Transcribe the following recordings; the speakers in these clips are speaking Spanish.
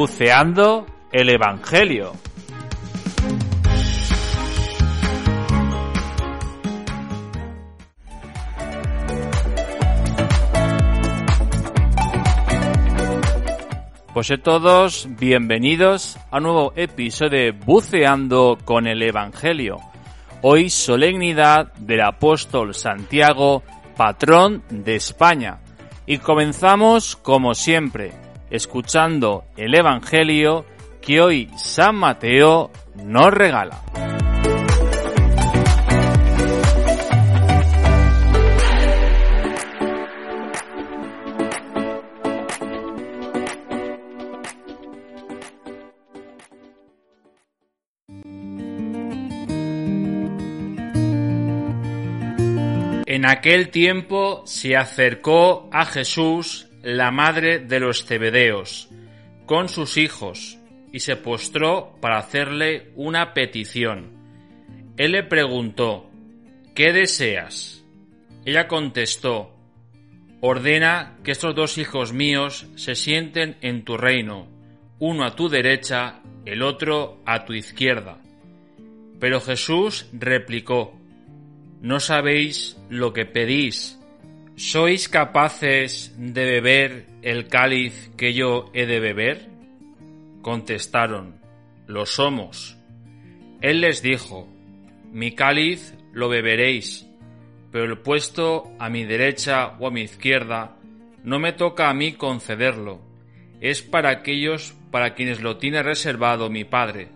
Buceando el Evangelio. Pues a todos, bienvenidos a un nuevo episodio de Buceando con el Evangelio. Hoy solemnidad del apóstol Santiago, patrón de España. Y comenzamos como siempre, escuchando el Evangelio que hoy San Mateo nos regala. En aquel tiempo se acercó a Jesús la madre de los Cebedeos con sus hijos y se postró para hacerle una petición. Él le preguntó, ¿qué deseas? Ella contestó, ordena que estos dos hijos míos se sienten en tu reino, uno a tu derecha, el otro a tu izquierda. Pero Jesús replicó, no sabéis lo que pedís. ¿Sois capaces de beber el cáliz que yo he de beber? Contestaron, lo somos. Él les dijo, mi cáliz lo beberéis, pero el puesto a mi derecha o a mi izquierda no me toca a mí concederlo, es para aquellos para quienes lo tiene reservado mi Padre.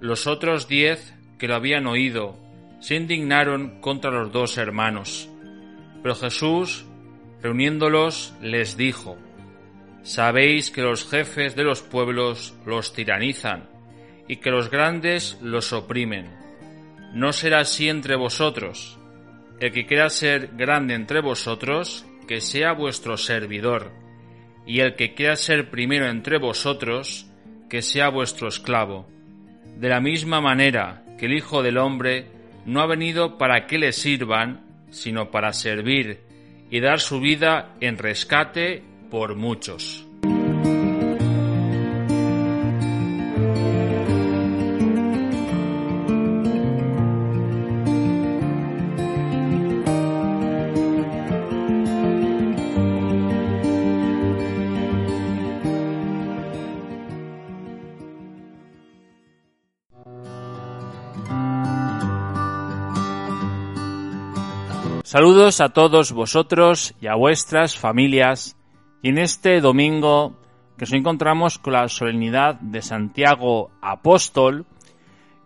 Los otros diez que lo habían oído se indignaron contra los dos hermanos. Pero Jesús, reuniéndolos, les dijo, Sabéis que los jefes de los pueblos los tiranizan y que los grandes los oprimen. No será así entre vosotros. El que quiera ser grande entre vosotros, que sea vuestro servidor, y el que quiera ser primero entre vosotros, que sea vuestro esclavo. De la misma manera que el Hijo del Hombre no ha venido para que le sirvan, sino para servir y dar su vida en rescate por muchos. Saludos a todos vosotros y a vuestras familias. Y en este domingo que nos encontramos con la solemnidad de Santiago Apóstol,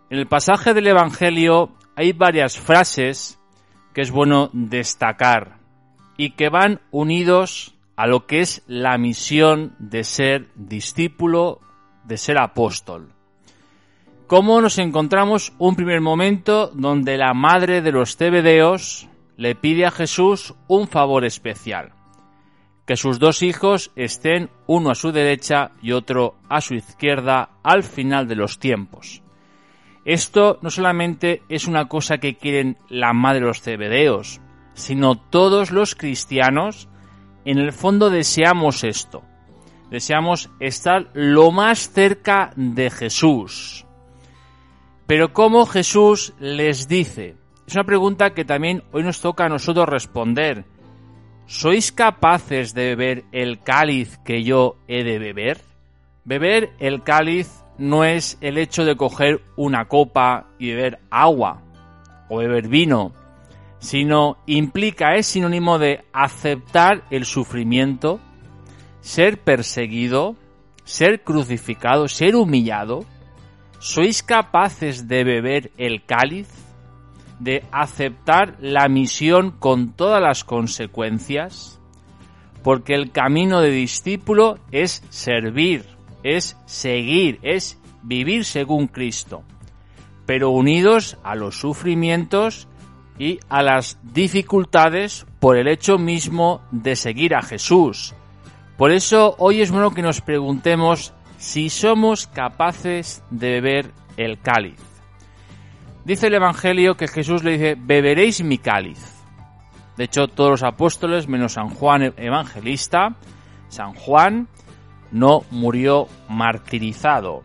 en el pasaje del Evangelio hay varias frases que es bueno destacar y que van unidos a lo que es la misión de ser discípulo, de ser apóstol. Como nos encontramos un primer momento donde la madre de los Cebedeos, le pide a Jesús un favor especial, que sus dos hijos estén uno a su derecha y otro a su izquierda al final de los tiempos. Esto no solamente es una cosa que quieren la madre de los cebedeos, sino todos los cristianos, en el fondo deseamos esto. Deseamos estar lo más cerca de Jesús. Pero como Jesús les dice, es una pregunta que también hoy nos toca a nosotros responder. ¿Sois capaces de beber el cáliz que yo he de beber? Beber el cáliz no es el hecho de coger una copa y beber agua o beber vino, sino implica, es sinónimo de aceptar el sufrimiento, ser perseguido, ser crucificado, ser humillado. ¿Sois capaces de beber el cáliz? De aceptar la misión con todas las consecuencias, porque el camino de discípulo es servir, es seguir, es vivir según Cristo, pero unidos a los sufrimientos y a las dificultades por el hecho mismo de seguir a Jesús. Por eso hoy es bueno que nos preguntemos si somos capaces de beber el cáliz. Dice el Evangelio que Jesús le dice, beberéis mi cáliz. De hecho, todos los apóstoles, menos San Juan Evangelista, San Juan, no murió martirizado.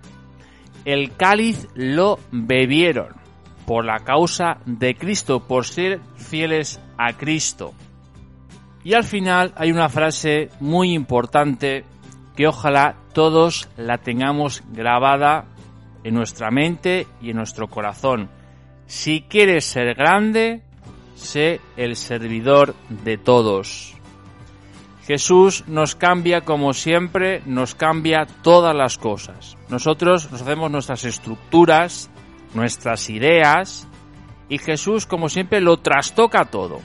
El cáliz lo bebieron por la causa de Cristo, por ser fieles a Cristo. Y al final hay una frase muy importante que ojalá todos la tengamos grabada en nuestra mente y en nuestro corazón. Si quieres ser grande, sé el servidor de todos. Jesús nos cambia como siempre, nos cambia todas las cosas. Nosotros nos hacemos nuestras estructuras, nuestras ideas, y Jesús como siempre lo trastoca todo.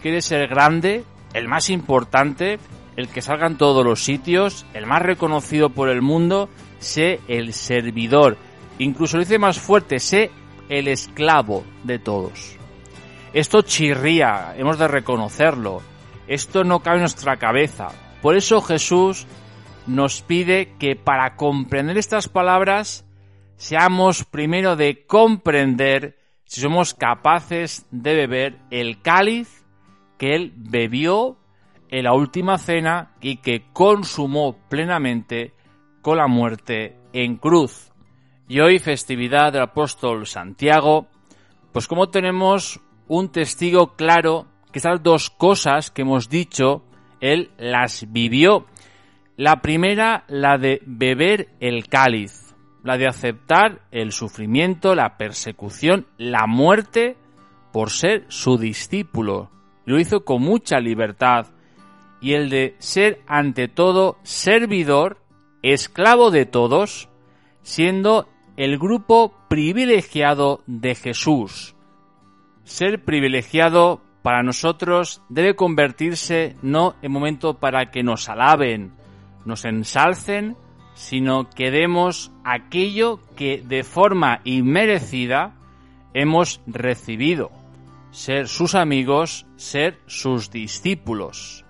Quiere ser grande, el más importante, el que salga en todos los sitios, el más reconocido por el mundo, sé el servidor. Incluso lo dice más fuerte, sé el esclavo de todos. Esto chirría, hemos de reconocerlo esto no cabe en nuestra cabeza. Por eso Jesús nos pide que para comprender estas palabras seamos primero de comprender si somos capaces de beber el cáliz que Él bebió en la última cena y que consumó plenamente con la muerte en cruz. Y hoy, festividad del apóstol Santiago, pues como tenemos un testigo claro que estas dos cosas que hemos dicho, él las vivió. La primera, la de beber el cáliz, la de aceptar el sufrimiento, la persecución, la muerte por ser su discípulo. Lo hizo con mucha libertad. Y el de ser ante todo servidor, esclavo de todos, siendo el grupo privilegiado de Jesús. Ser privilegiado para nosotros debe convertirse no en momento para que nos alaben, nos ensalcen, sino que demos aquello que de forma inmerecida hemos recibido, ser sus amigos, ser sus discípulos.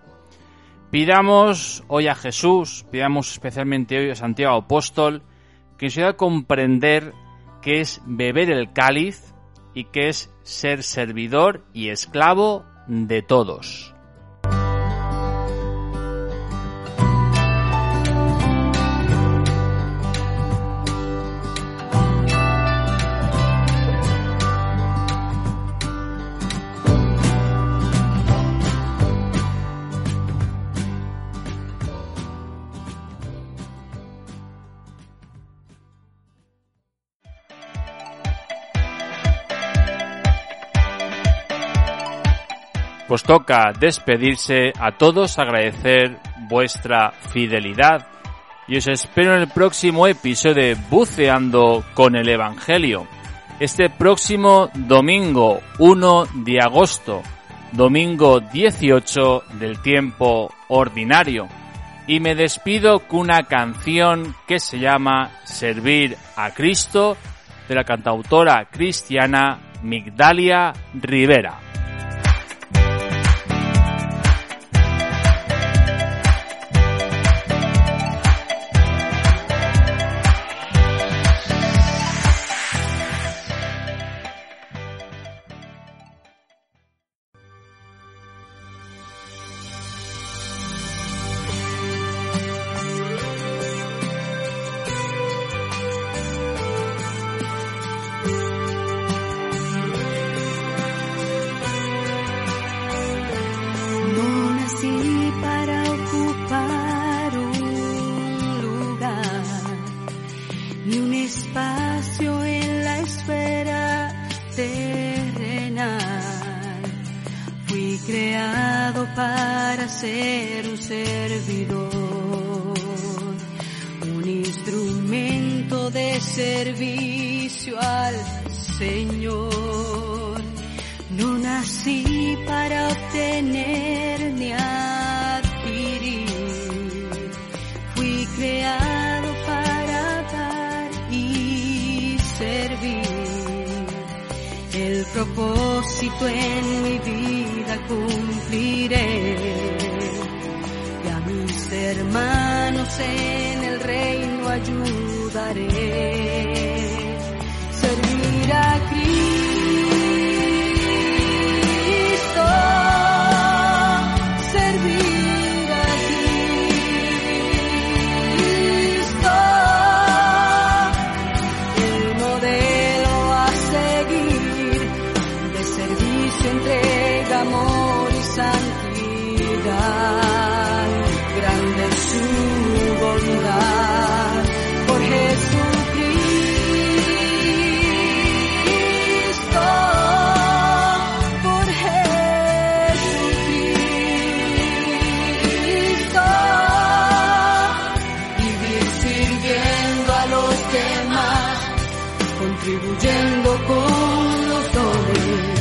Pidamos hoy a Jesús, pidamos especialmente hoy a Santiago Apóstol, nos ayude a comprender qué es beber el cáliz y qué es ser servidor y esclavo de todos. Pues toca despedirse a todos, agradecer vuestra fidelidad y os espero en el próximo episodio Buceando con el Evangelio. Este próximo domingo 1 de agosto, domingo 18 del tiempo ordinario. Y me despido con una canción que se llama Servir a Cristo de la cantautora cristiana Migdalia Rivera. Señor. No nací para obtener ni adquirir, fui creado para dar y servir. El propósito en mi vida cumpliré. Y a mis hermanos en el reino ayudaré. Servir contribuyendo con los dones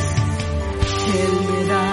que Él me da.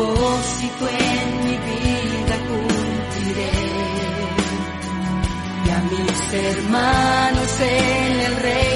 propósito en mi vida cumpliré. Y a mis hermanos en el rey